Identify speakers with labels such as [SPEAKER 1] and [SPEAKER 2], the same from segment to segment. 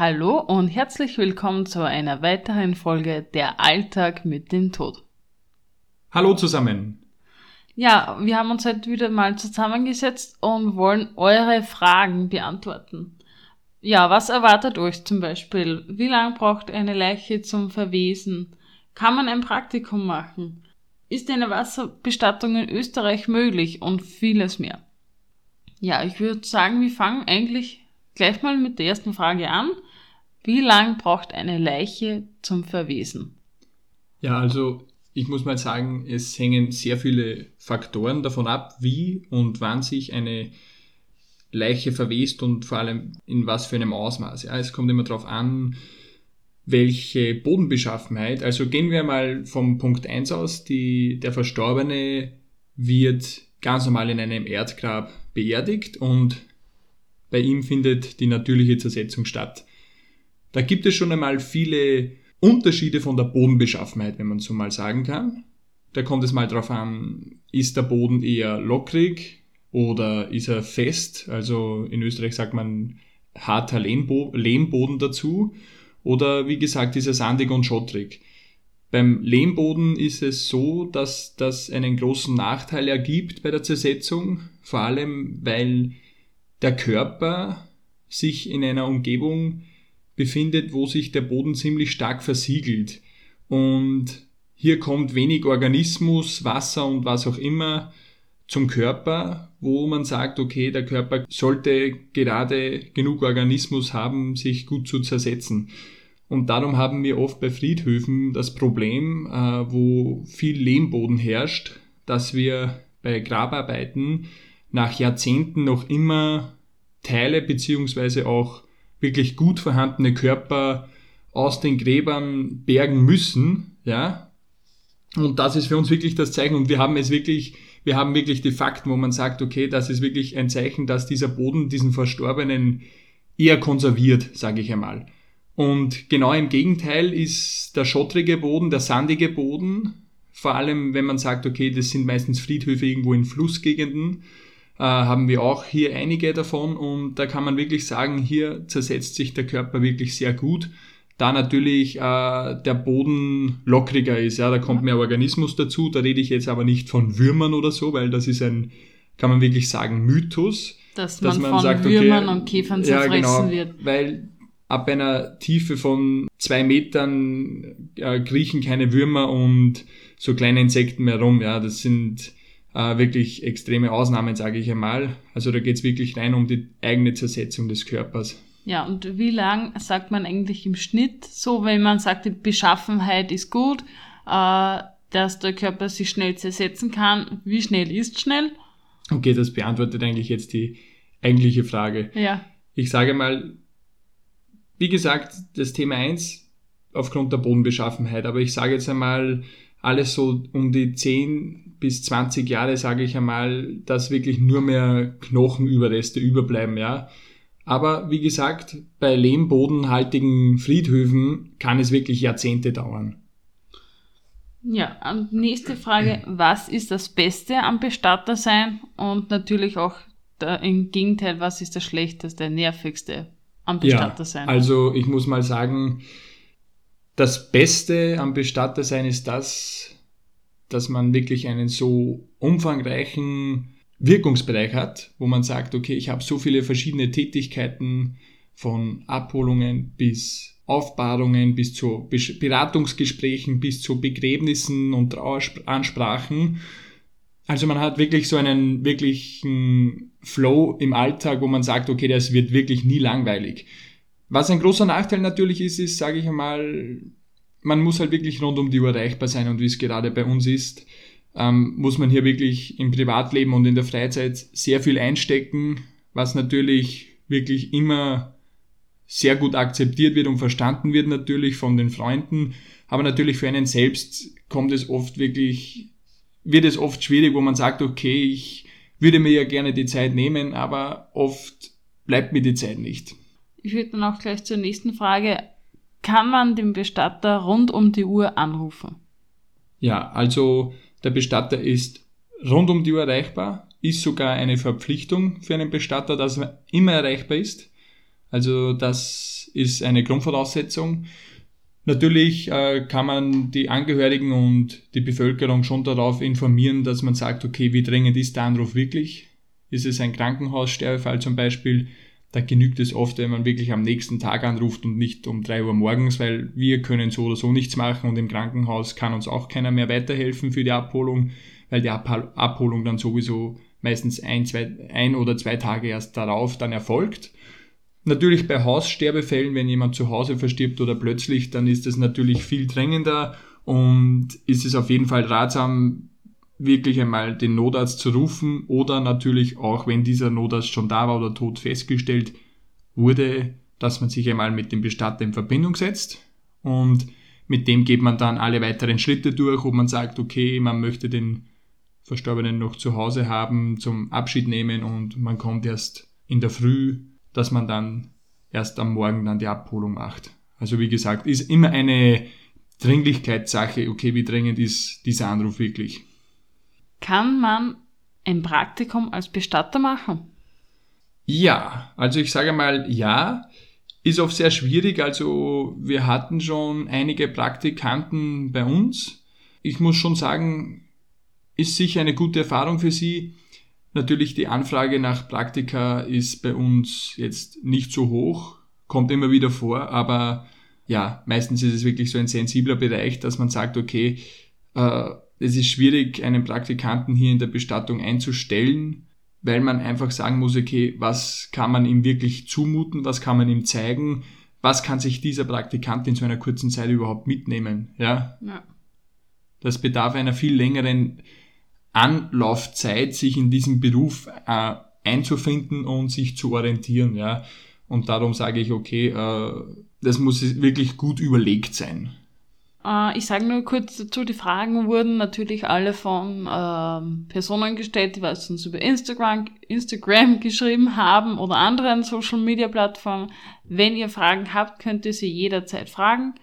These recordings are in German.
[SPEAKER 1] Hallo und herzlich willkommen zu einer weiteren Folge Der Alltag mit dem Tod.
[SPEAKER 2] Hallo zusammen.
[SPEAKER 1] Ja, wir haben uns heute wieder mal zusammengesetzt und wollen eure Fragen beantworten. Ja, was erwartet euch zum Beispiel? Wie lange braucht eine Leiche zum Verwesen? Kann man ein Praktikum machen? Ist eine Wasserbestattung in Österreich möglich? Und vieles mehr. Ja, ich würde sagen, wir fangen eigentlich gleich mal mit der ersten Frage an. Wie lang braucht eine Leiche zum Verwesen?
[SPEAKER 2] Ja, also ich muss mal sagen, es hängen sehr viele Faktoren davon ab, wie und wann sich eine Leiche verwest und vor allem in was für einem Ausmaß. Ja, es kommt immer darauf an, welche Bodenbeschaffenheit. Also gehen wir mal vom Punkt 1 aus. Die, der Verstorbene wird ganz normal in einem Erdgrab beerdigt und bei ihm findet die natürliche Zersetzung statt. Da gibt es schon einmal viele Unterschiede von der Bodenbeschaffenheit, wenn man so mal sagen kann. Da kommt es mal drauf an, ist der Boden eher lockrig oder ist er fest? Also in Österreich sagt man harter Lehmbo Lehmboden dazu. Oder wie gesagt, ist er sandig und schottrig. Beim Lehmboden ist es so, dass das einen großen Nachteil ergibt bei der Zersetzung, vor allem weil der Körper sich in einer Umgebung befindet, wo sich der Boden ziemlich stark versiegelt. Und hier kommt wenig Organismus, Wasser und was auch immer zum Körper, wo man sagt, okay, der Körper sollte gerade genug Organismus haben, sich gut zu zersetzen. Und darum haben wir oft bei Friedhöfen das Problem, äh, wo viel Lehmboden herrscht, dass wir bei Grabarbeiten nach Jahrzehnten noch immer Teile beziehungsweise auch wirklich gut vorhandene Körper aus den Gräbern bergen müssen, ja. Und das ist für uns wirklich das Zeichen und wir haben es wirklich, wir haben wirklich die Fakten, wo man sagt, okay, das ist wirklich ein Zeichen, dass dieser Boden diesen Verstorbenen eher konserviert, sage ich einmal. Und genau im Gegenteil ist der schottrige Boden, der sandige Boden, vor allem wenn man sagt, okay, das sind meistens Friedhöfe irgendwo in Flussgegenden, äh, haben wir auch hier einige davon und da kann man wirklich sagen, hier zersetzt sich der Körper wirklich sehr gut. Da natürlich äh, der Boden lockriger ist, ja, da kommt mehr Organismus dazu. Da rede ich jetzt aber nicht von Würmern oder so, weil das ist ein, kann man wirklich sagen, Mythos.
[SPEAKER 1] Dass, dass man, man, von sagt, Würmern okay, und Käfern zerfressen ja, genau, wird.
[SPEAKER 2] Weil ab einer Tiefe von zwei Metern äh, kriechen keine Würmer und so kleine Insekten mehr rum. Ja, das sind äh, wirklich extreme Ausnahmen, sage ich einmal. Also da geht es wirklich rein um die eigene Zersetzung des Körpers.
[SPEAKER 1] Ja, und wie lang sagt man eigentlich im Schnitt so, wenn man sagt, die Beschaffenheit ist gut, äh, dass der Körper sich schnell zersetzen kann? Wie schnell ist schnell?
[SPEAKER 2] Okay, das beantwortet eigentlich jetzt die eigentliche Frage.
[SPEAKER 1] Ja.
[SPEAKER 2] Ich sage mal, wie gesagt, das Thema 1 aufgrund der Bodenbeschaffenheit, aber ich sage jetzt einmal, alles so um die 10 bis 20 Jahre, sage ich einmal, dass wirklich nur mehr Knochenüberreste überbleiben, ja. Aber wie gesagt, bei lehmbodenhaltigen Friedhöfen kann es wirklich Jahrzehnte dauern.
[SPEAKER 1] Ja, nächste Frage, was ist das Beste am Bestatter sein? Und natürlich auch im Gegenteil, was ist das Schlechteste, Nervigste am Bestatter sein?
[SPEAKER 2] Ja, also ich muss mal sagen, das Beste am Bestattersein ist das, dass man wirklich einen so umfangreichen Wirkungsbereich hat, wo man sagt, okay, ich habe so viele verschiedene Tätigkeiten von Abholungen bis Aufbahrungen bis zu Beratungsgesprächen bis zu Begräbnissen und Traueransprachen. Also man hat wirklich so einen wirklichen Flow im Alltag, wo man sagt, okay, das wird wirklich nie langweilig. Was ein großer Nachteil natürlich ist, ist, sage ich einmal, man muss halt wirklich rund um die Uhr erreichbar sein und wie es gerade bei uns ist, ähm, muss man hier wirklich im Privatleben und in der Freizeit sehr viel einstecken, was natürlich wirklich immer sehr gut akzeptiert wird und verstanden wird natürlich von den Freunden, aber natürlich für einen selbst kommt es oft wirklich, wird es oft schwierig, wo man sagt, okay, ich würde mir ja gerne die Zeit nehmen, aber oft bleibt mir die Zeit nicht.
[SPEAKER 1] Ich würde dann auch gleich zur nächsten Frage. Kann man den Bestatter rund um die Uhr anrufen?
[SPEAKER 2] Ja, also der Bestatter ist rund um die Uhr erreichbar, ist sogar eine Verpflichtung für einen Bestatter, dass er immer erreichbar ist. Also das ist eine Grundvoraussetzung. Natürlich äh, kann man die Angehörigen und die Bevölkerung schon darauf informieren, dass man sagt, okay, wie dringend ist der Anruf wirklich? Ist es ein Krankenhaussterbefall zum Beispiel? Da genügt es oft, wenn man wirklich am nächsten Tag anruft und nicht um drei Uhr morgens, weil wir können so oder so nichts machen und im Krankenhaus kann uns auch keiner mehr weiterhelfen für die Abholung, weil die Abholung dann sowieso meistens ein, zwei, ein oder zwei Tage erst darauf dann erfolgt. Natürlich bei Haussterbefällen, wenn jemand zu Hause verstirbt oder plötzlich, dann ist es natürlich viel drängender und ist es auf jeden Fall ratsam, wirklich einmal den Notarzt zu rufen oder natürlich auch, wenn dieser Notarzt schon da war oder tot festgestellt wurde, dass man sich einmal mit dem Bestatter in Verbindung setzt und mit dem geht man dann alle weiteren Schritte durch, ob man sagt, okay, man möchte den Verstorbenen noch zu Hause haben zum Abschied nehmen und man kommt erst in der Früh, dass man dann erst am Morgen dann die Abholung macht. Also wie gesagt, ist immer eine Dringlichkeitssache, okay, wie dringend ist dieser Anruf wirklich.
[SPEAKER 1] Kann man ein Praktikum als Bestatter machen?
[SPEAKER 2] Ja, also ich sage mal ja, ist oft sehr schwierig. Also wir hatten schon einige Praktikanten bei uns. Ich muss schon sagen, ist sicher eine gute Erfahrung für sie. Natürlich die Anfrage nach Praktika ist bei uns jetzt nicht so hoch, kommt immer wieder vor, aber ja, meistens ist es wirklich so ein sensibler Bereich, dass man sagt, okay, äh, es ist schwierig, einen Praktikanten hier in der Bestattung einzustellen, weil man einfach sagen muss, okay, was kann man ihm wirklich zumuten, was kann man ihm zeigen, was kann sich dieser Praktikant in so einer kurzen Zeit überhaupt mitnehmen, ja? ja. Das bedarf einer viel längeren Anlaufzeit, sich in diesem Beruf äh, einzufinden und sich zu orientieren, ja. Und darum sage ich, okay, äh, das muss wirklich gut überlegt sein.
[SPEAKER 1] Äh, ich sage nur kurz dazu, die Fragen wurden natürlich alle von ähm, Personen gestellt, die was uns über Instagram, Instagram geschrieben haben oder anderen Social Media Plattformen. Wenn ihr Fragen habt, könnt ihr sie jederzeit fragen.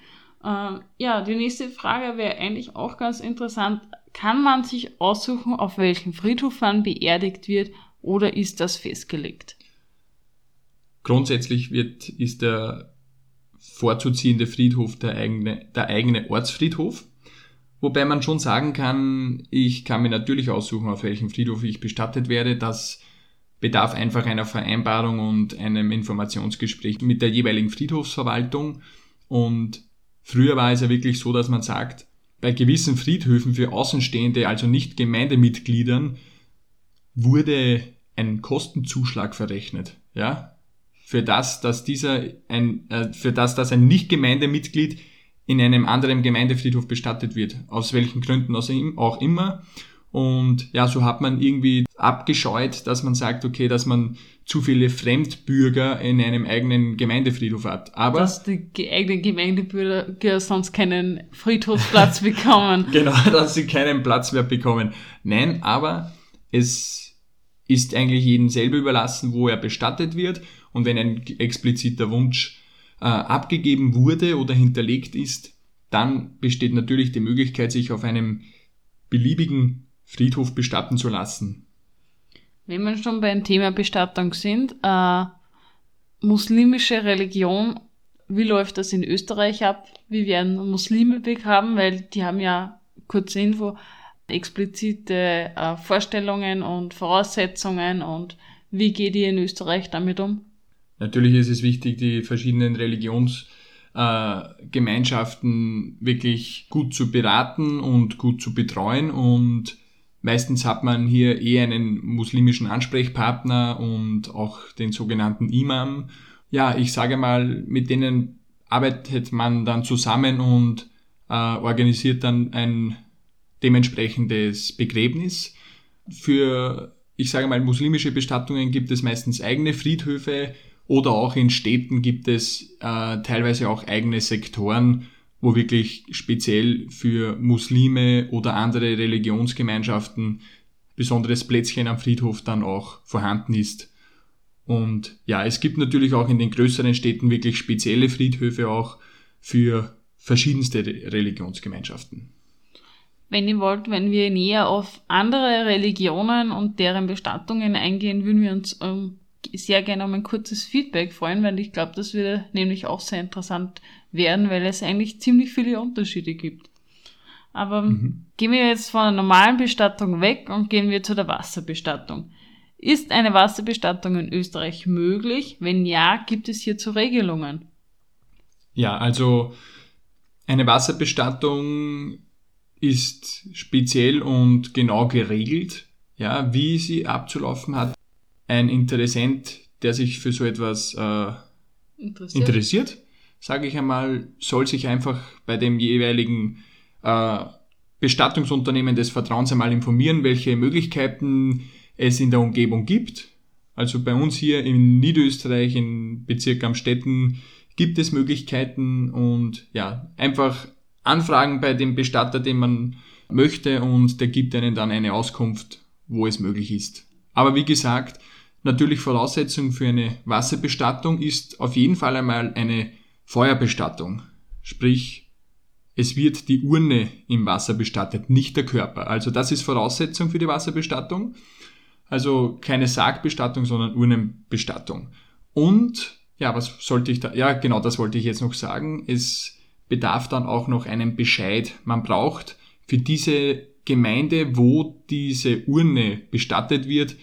[SPEAKER 1] Äh, ja, die nächste Frage wäre eigentlich auch ganz interessant. Kann man sich aussuchen, auf welchem Friedhof man beerdigt wird oder ist das festgelegt?
[SPEAKER 2] Grundsätzlich wird, ist der vorzuziehende Friedhof der eigene, der eigene Ortsfriedhof. Wobei man schon sagen kann, ich kann mir natürlich aussuchen, auf welchem Friedhof ich bestattet werde. Das bedarf einfach einer Vereinbarung und einem Informationsgespräch mit der jeweiligen Friedhofsverwaltung. Und früher war es ja wirklich so, dass man sagt, bei gewissen Friedhöfen für Außenstehende, also nicht Gemeindemitgliedern, wurde ein Kostenzuschlag verrechnet. Ja, für das, dass dieser ein, äh, für das, dass ein Nicht-Gemeindemitglied in einem anderen Gemeindefriedhof bestattet wird. Aus welchen Gründen auch immer. Und ja, so hat man irgendwie abgescheut, dass man sagt, okay, dass man zu viele Fremdbürger in einem eigenen Gemeindefriedhof hat. Aber
[SPEAKER 1] dass die eigenen Gemeindebürger sonst keinen Friedhofsplatz bekommen.
[SPEAKER 2] genau, dass sie keinen Platz mehr bekommen. Nein, aber es ist eigentlich jedem selber überlassen, wo er bestattet wird. Und wenn ein expliziter Wunsch äh, abgegeben wurde oder hinterlegt ist, dann besteht natürlich die Möglichkeit, sich auf einem beliebigen Friedhof bestatten zu lassen.
[SPEAKER 1] Wenn wir schon beim Thema Bestattung sind, äh, muslimische Religion, wie läuft das in Österreich ab? Wie werden Muslime begraben? Weil die haben ja, kurze Info, explizite äh, Vorstellungen und Voraussetzungen und wie geht ihr in Österreich damit um?
[SPEAKER 2] Natürlich ist es wichtig, die verschiedenen Religionsgemeinschaften äh, wirklich gut zu beraten und gut zu betreuen und meistens hat man hier eher einen muslimischen Ansprechpartner und auch den sogenannten Imam. Ja, ich sage mal, mit denen arbeitet man dann zusammen und äh, organisiert dann ein dementsprechendes Begräbnis. Für, ich sage mal, muslimische Bestattungen gibt es meistens eigene Friedhöfe, oder auch in Städten gibt es äh, teilweise auch eigene Sektoren, wo wirklich speziell für Muslime oder andere Religionsgemeinschaften besonderes Plätzchen am Friedhof dann auch vorhanden ist. Und ja, es gibt natürlich auch in den größeren Städten wirklich spezielle Friedhöfe auch für verschiedenste Religionsgemeinschaften.
[SPEAKER 1] Wenn ihr wollt, wenn wir näher auf andere Religionen und deren Bestattungen eingehen, würden wir uns ähm, sehr gerne um ein kurzes Feedback freuen, weil ich glaube, das würde nämlich auch sehr interessant werden, weil es eigentlich ziemlich viele Unterschiede gibt. Aber mhm. gehen wir jetzt von der normalen Bestattung weg und gehen wir zu der Wasserbestattung. Ist eine Wasserbestattung in Österreich möglich? Wenn ja, gibt es hierzu Regelungen?
[SPEAKER 2] Ja, also eine Wasserbestattung ist speziell und genau geregelt, ja, wie sie abzulaufen hat. Ein Interessent, der sich für so etwas äh, interessiert, interessiert sage ich einmal, soll sich einfach bei dem jeweiligen äh, Bestattungsunternehmen des Vertrauens einmal informieren, welche Möglichkeiten es in der Umgebung gibt. Also bei uns hier in Niederösterreich, in Bezirk Amstetten, gibt es Möglichkeiten und ja, einfach anfragen bei dem Bestatter, den man möchte und der gibt einen dann eine Auskunft, wo es möglich ist. Aber wie gesagt, natürlich Voraussetzung für eine Wasserbestattung ist auf jeden Fall einmal eine Feuerbestattung. Sprich, es wird die Urne im Wasser bestattet, nicht der Körper. Also das ist Voraussetzung für die Wasserbestattung. Also keine Sargbestattung, sondern Urnenbestattung. Und, ja, was sollte ich da, ja, genau, das wollte ich jetzt noch sagen. Es bedarf dann auch noch einen Bescheid. Man braucht für diese Gemeinde, wo diese Urne bestattet wird,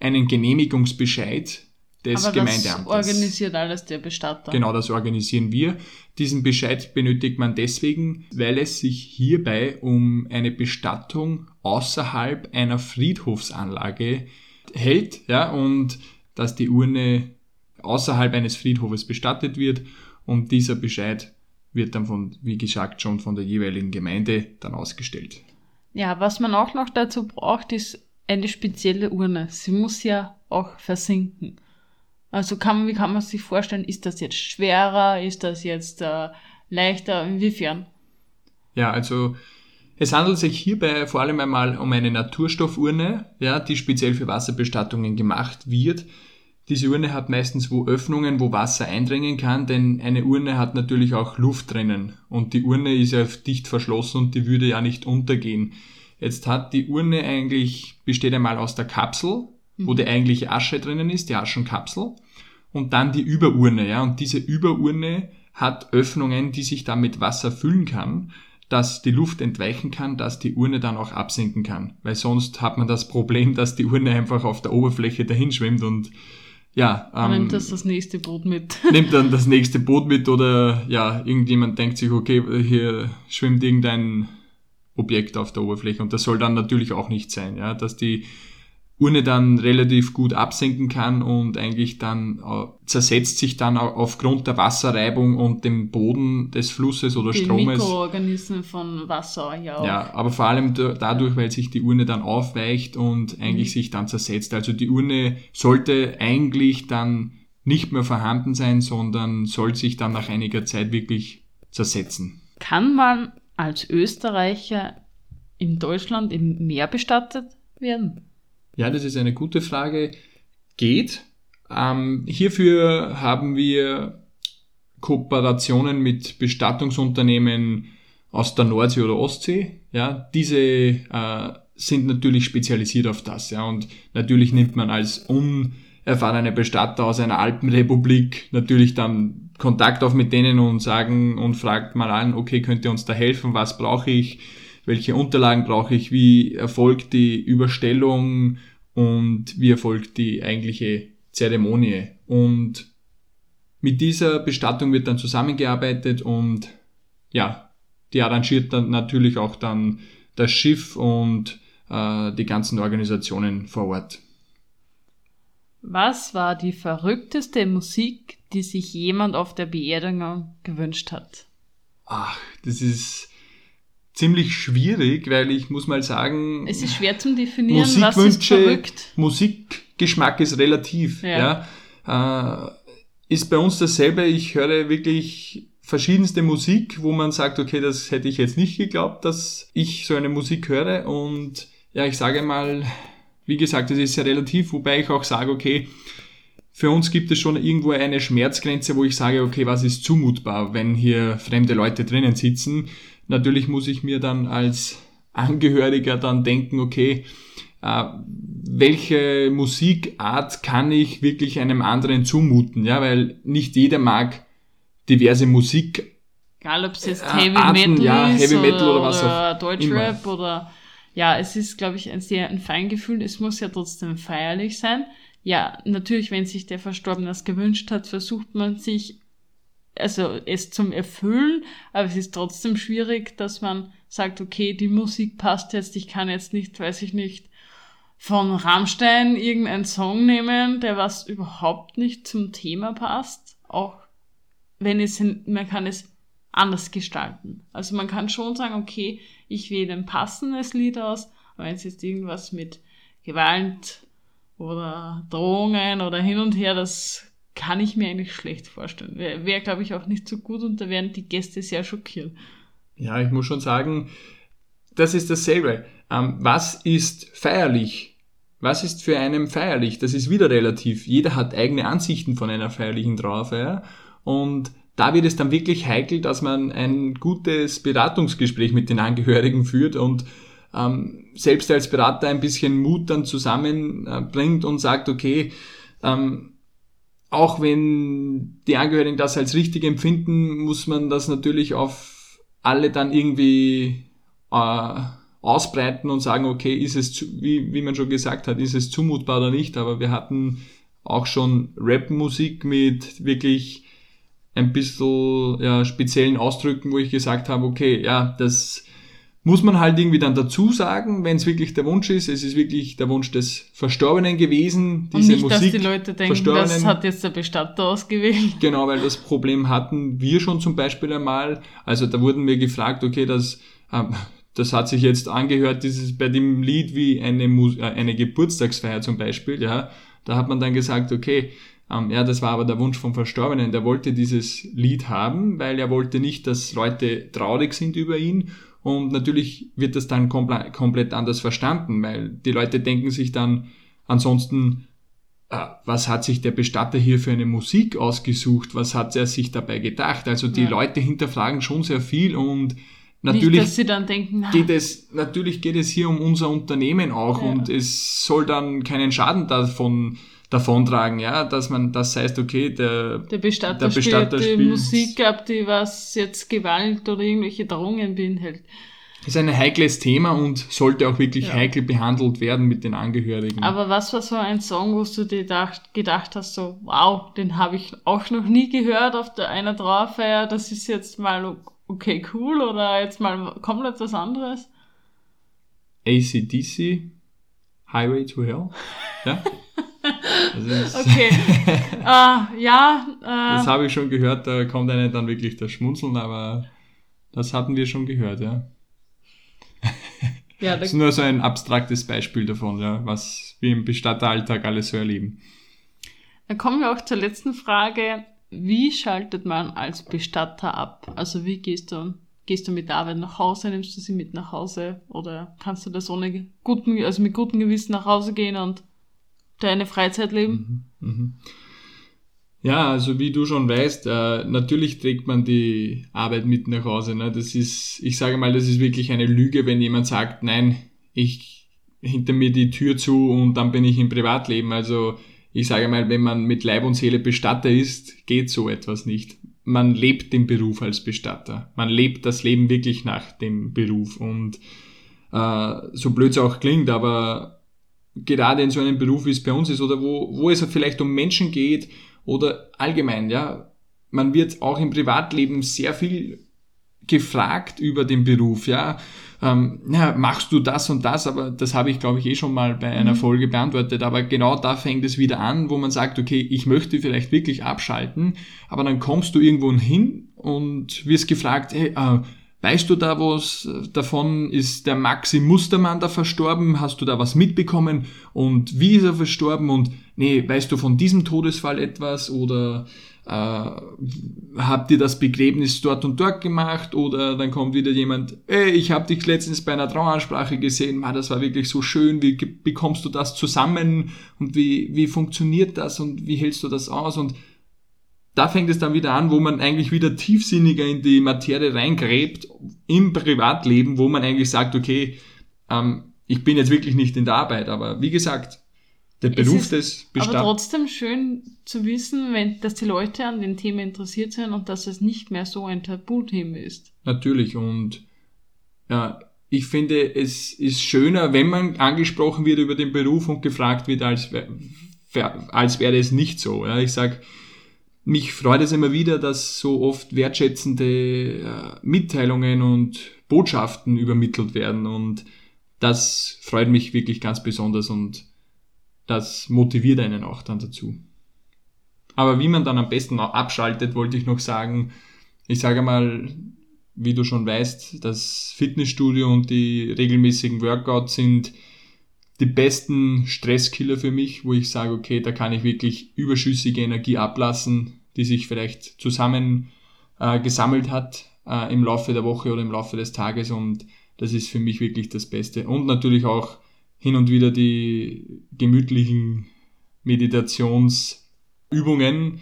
[SPEAKER 2] einen Genehmigungsbescheid des Aber Gemeindeamtes.
[SPEAKER 1] Das organisiert alles der Bestatter.
[SPEAKER 2] Genau, das organisieren wir. Diesen Bescheid benötigt man deswegen, weil es sich hierbei um eine Bestattung außerhalb einer Friedhofsanlage hält, ja, und dass die Urne außerhalb eines Friedhofes bestattet wird und dieser Bescheid wird dann von, wie gesagt, schon von der jeweiligen Gemeinde dann ausgestellt.
[SPEAKER 1] Ja, was man auch noch dazu braucht, ist eine spezielle Urne. Sie muss ja auch versinken. Also kann, wie kann man sich vorstellen, ist das jetzt schwerer, ist das jetzt äh, leichter, inwiefern?
[SPEAKER 2] Ja, also es handelt sich hierbei vor allem einmal um eine Naturstoffurne, ja, die speziell für Wasserbestattungen gemacht wird. Diese Urne hat meistens wo Öffnungen, wo Wasser eindringen kann, denn eine Urne hat natürlich auch Luft drinnen und die Urne ist ja dicht verschlossen und die würde ja nicht untergehen. Jetzt hat die Urne eigentlich, besteht einmal aus der Kapsel, wo die eigentliche Asche drinnen ist, die Aschenkapsel, und dann die Überurne, ja, und diese Überurne hat Öffnungen, die sich dann mit Wasser füllen kann, dass die Luft entweichen kann, dass die Urne dann auch absinken kann, weil sonst hat man das Problem, dass die Urne einfach auf der Oberfläche dahin schwimmt und ja.
[SPEAKER 1] Ähm, nimmt das das nächste Boot mit.
[SPEAKER 2] nimmt dann das nächste Boot mit oder ja, irgendjemand denkt sich, okay, hier schwimmt irgendein Objekt auf der Oberfläche und das soll dann natürlich auch nicht sein, ja, dass die Urne dann relativ gut absenken kann und eigentlich dann äh, zersetzt sich dann aufgrund der Wasserreibung und dem Boden des Flusses oder die Stromes.
[SPEAKER 1] Mikroorganismen von Wasser, ja.
[SPEAKER 2] Ja, aber vor allem dadurch, weil sich die Urne dann aufweicht und eigentlich mhm. sich dann zersetzt. Also die Urne sollte eigentlich dann nicht mehr vorhanden sein, sondern soll sich dann nach einiger Zeit wirklich zersetzen.
[SPEAKER 1] Kann man als Österreicher in Deutschland im Meer bestattet werden?
[SPEAKER 2] Ja, das ist eine gute Frage. Geht. Ähm, hierfür haben wir Kooperationen mit Bestattungsunternehmen aus der Nordsee oder Ostsee. Ja, diese äh, sind natürlich spezialisiert auf das. Ja, und natürlich nimmt man als unerfahrener Bestatter aus einer Alpenrepublik natürlich dann Kontakt auf mit denen und sagen und fragt mal an, okay, könnt ihr uns da helfen? Was brauche ich? Welche Unterlagen brauche ich? Wie erfolgt die Überstellung? und wie erfolgt die eigentliche Zeremonie. Und mit dieser Bestattung wird dann zusammengearbeitet und ja, die arrangiert dann natürlich auch dann das Schiff und äh, die ganzen Organisationen vor Ort.
[SPEAKER 1] Was war die verrückteste Musik, die sich jemand auf der Beerdigung gewünscht hat?
[SPEAKER 2] Ach, das ist ziemlich schwierig, weil ich muss mal sagen.
[SPEAKER 1] Es ist schwer zu definieren, was ist verrückt.
[SPEAKER 2] Musikgeschmack ist relativ. Ja. ja. Äh, ist bei uns dasselbe. Ich höre wirklich verschiedenste Musik, wo man sagt, okay, das hätte ich jetzt nicht geglaubt, dass ich so eine Musik höre. Und ja, ich sage mal, wie gesagt, es ist sehr relativ, wobei ich auch sage, okay, für uns gibt es schon irgendwo eine Schmerzgrenze, wo ich sage, okay, was ist zumutbar, wenn hier fremde Leute drinnen sitzen. Natürlich muss ich mir dann als Angehöriger dann denken, okay, äh, welche Musikart kann ich wirklich einem anderen zumuten, ja, weil nicht jeder mag diverse Musik.
[SPEAKER 1] Egal, ob es jetzt
[SPEAKER 2] Äh,
[SPEAKER 1] Heavy
[SPEAKER 2] Arten,
[SPEAKER 1] Metal
[SPEAKER 2] ja,
[SPEAKER 1] ist
[SPEAKER 2] Heavy Metal
[SPEAKER 1] oder,
[SPEAKER 2] oder was
[SPEAKER 1] oder
[SPEAKER 2] auch
[SPEAKER 1] Deutschrap oder ja, es ist, glaube ich, ein sehr ein Feingefühl. Es muss ja trotzdem feierlich sein. Ja, natürlich, wenn sich der Verstorbene das gewünscht hat, versucht man sich also es zum Erfüllen, aber es ist trotzdem schwierig, dass man sagt, okay, die Musik passt jetzt, ich kann jetzt nicht, weiß ich nicht, von Rammstein irgendeinen Song nehmen, der was überhaupt nicht zum Thema passt, auch wenn es, man kann es anders gestalten. Also man kann schon sagen, okay, ich wähle ein passendes Lied aus, aber wenn es jetzt irgendwas mit Gewalt oder Drohungen oder hin und her, das kann ich mir eigentlich schlecht vorstellen. Wäre, wär, glaube ich, auch nicht so gut und da wären die Gäste sehr schockiert.
[SPEAKER 2] Ja, ich muss schon sagen, das ist dasselbe. Ähm, was ist feierlich? Was ist für einen feierlich? Das ist wieder relativ. Jeder hat eigene Ansichten von einer feierlichen Trauerfeier und da wird es dann wirklich heikel, dass man ein gutes Beratungsgespräch mit den Angehörigen führt und ähm, selbst als Berater ein bisschen Mut dann zusammenbringt und sagt, okay, ähm, auch wenn die Angehörigen das als richtig empfinden, muss man das natürlich auf alle dann irgendwie äh, ausbreiten und sagen, okay, ist es, zu, wie, wie man schon gesagt hat, ist es zumutbar oder nicht, aber wir hatten auch schon Rap-Musik mit wirklich ein bisschen ja, speziellen Ausdrücken, wo ich gesagt habe, okay, ja, das muss man halt irgendwie dann dazu sagen, wenn es wirklich der Wunsch ist. Es ist wirklich der Wunsch des Verstorbenen gewesen,
[SPEAKER 1] Und
[SPEAKER 2] diese
[SPEAKER 1] nicht, dass
[SPEAKER 2] Musik
[SPEAKER 1] die Leute denken, das hat jetzt der Bestatter ausgewählt.
[SPEAKER 2] Genau, weil das Problem hatten wir schon zum Beispiel einmal. Also da wurden wir gefragt, okay, das, ähm, das hat sich jetzt angehört, dieses bei dem Lied wie eine, Mus äh, eine Geburtstagsfeier zum Beispiel, ja. Da hat man dann gesagt, okay, ähm, ja, das war aber der Wunsch vom Verstorbenen. Der wollte dieses Lied haben, weil er wollte nicht, dass Leute traurig sind über ihn. Und natürlich wird das dann komple komplett anders verstanden, weil die Leute denken sich dann ansonsten, äh, was hat sich der Bestatter hier für eine Musik ausgesucht? Was hat er sich dabei gedacht? Also die
[SPEAKER 1] Ja.
[SPEAKER 2] Leute hinterfragen schon sehr viel und
[SPEAKER 1] Nicht,
[SPEAKER 2] natürlich
[SPEAKER 1] dann denken,
[SPEAKER 2] geht es, natürlich geht es hier um unser Unternehmen auch
[SPEAKER 1] Ja.
[SPEAKER 2] und es soll dann keinen Schaden davon, davontragen, ja, dass man das heißt, okay, der,
[SPEAKER 1] der Bestatter,
[SPEAKER 2] der Bestatter
[SPEAKER 1] spielt
[SPEAKER 2] spielt-
[SPEAKER 1] Musik ab, die was jetzt Gewalt oder irgendwelche Drohungen beinhaltet.
[SPEAKER 2] ist ein heikles Thema und sollte auch wirklich
[SPEAKER 1] Ja.
[SPEAKER 2] heikel behandelt werden mit den Angehörigen.
[SPEAKER 1] Aber was war so ein Song, wo du dir gedacht, gedacht hast, so, wow, den habe ich auch noch nie gehört auf der einer Trauerfeier, das ist jetzt mal okay cool oder jetzt mal komplett was anderes?
[SPEAKER 2] ACDC, Highway to Hell, ja. Das,
[SPEAKER 1] Okay. ah, ja,
[SPEAKER 2] das
[SPEAKER 1] äh,
[SPEAKER 2] habe ich schon gehört, da kommt einem dann wirklich das Schmunzeln, aber das hatten wir schon gehört, ja.
[SPEAKER 1] ja, da,
[SPEAKER 2] Das ist nur so ein abstraktes Beispiel davon, ja, was wir im Bestatteralltag alles so erleben.
[SPEAKER 1] dann kommen wir auch zur letzten Frage. Wie schaltet man als Bestatter ab? Also wie gehst du, gehst du mit der Arbeit nach Hause, nimmst du sie mit nach Hause oder kannst du das ohne guten, also mit gutem Gewissen nach Hause gehen und deine Freizeit leben?
[SPEAKER 2] Mhm. Ja, also wie du schon weißt, äh, natürlich trägt man die Arbeit mit nach Hause. Ne? Das ist, ich sage mal, das ist wirklich eine Lüge, wenn jemand sagt, nein, ich hinter mir die Tür zu und dann bin ich im Privatleben. Also ich sage mal, wenn man mit Leib und Seele Bestatter ist, geht so etwas nicht. Man lebt den Beruf als Bestatter. Man lebt das Leben wirklich nach dem Beruf. Und äh, so blöd es auch klingt, aber gerade in so einem Beruf, wie es bei uns ist, oder wo, wo es vielleicht um Menschen geht, oder allgemein, ja, man wird auch im Privatleben sehr viel gefragt über den Beruf, ja. Ähm, ja, machst du das und das, aber das habe ich, glaube ich, eh schon mal bei einer Folge beantwortet. Aber genau da fängt es wieder an, wo man sagt, okay, ich möchte vielleicht wirklich abschalten, aber dann kommst du irgendwo hin und wirst gefragt, hey, äh, weißt du da was davon? Ist der Maxi Mustermann da verstorben? Hast du da was mitbekommen? Und wie ist er verstorben? Und nee, weißt du von diesem Todesfall etwas? Oder äh, habt ihr das Begräbnis dort und dort gemacht? Oder dann kommt wieder jemand, ey, ich habe dich letztens bei einer Traueransprache gesehen, Ma, das war wirklich so schön, wie bekommst du das zusammen? Und wie, wie funktioniert das? Und wie hältst du das aus? Und da fängt es dann wieder an, wo man eigentlich wieder tiefsinniger in die Materie reingräbt im Privatleben, wo man eigentlich sagt, okay, ähm, ich bin jetzt wirklich nicht in der Arbeit, aber wie gesagt, der Beruf
[SPEAKER 1] ist
[SPEAKER 2] des Bestand.
[SPEAKER 1] Aber trotzdem schön zu wissen, wenn, dass die Leute an den Themen interessiert sind und dass es nicht mehr so ein Tabuthema ist.
[SPEAKER 2] Natürlich und ja, ich finde, es ist schöner, wenn man angesprochen wird über den Beruf und gefragt wird, als, wär- als wäre es nicht so. Ja, ich sag, mich freut es immer wieder, dass so oft wertschätzende äh, Mitteilungen und Botschaften übermittelt werden und das freut mich wirklich ganz besonders und das motiviert einen auch dann dazu. Aber wie man dann am besten abschaltet, wollte ich noch sagen, ich sage mal, wie du schon weißt, das Fitnessstudio und die regelmäßigen Workouts sind die besten Stresskiller für mich, wo ich sage, okay, da kann ich wirklich überschüssige Energie ablassen, die sich vielleicht zusammen äh, gesammelt hat äh, im Laufe der Woche oder im Laufe des Tages und das ist für mich wirklich das Beste. Und natürlich auch hin und wieder die gemütlichen Meditationsübungen,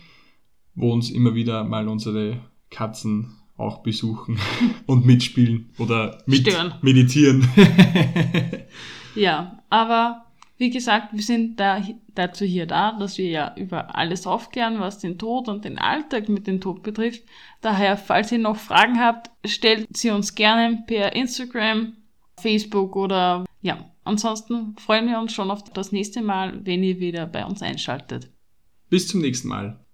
[SPEAKER 2] wo uns immer wieder mal unsere Katzen auch besuchen und mitspielen oder mit
[SPEAKER 1] Stören.
[SPEAKER 2] meditieren.
[SPEAKER 1] Ja, aber wie gesagt, wir sind da, dazu hier da, dass wir ja über alles aufklären, was den Tod und den Alltag mit dem Tod betrifft. Daher, falls ihr noch Fragen habt, stellt sie uns gerne per Instagram, Facebook oder ja. Ansonsten freuen wir uns schon auf das nächste Mal, wenn ihr wieder bei uns einschaltet.
[SPEAKER 2] Bis zum nächsten Mal.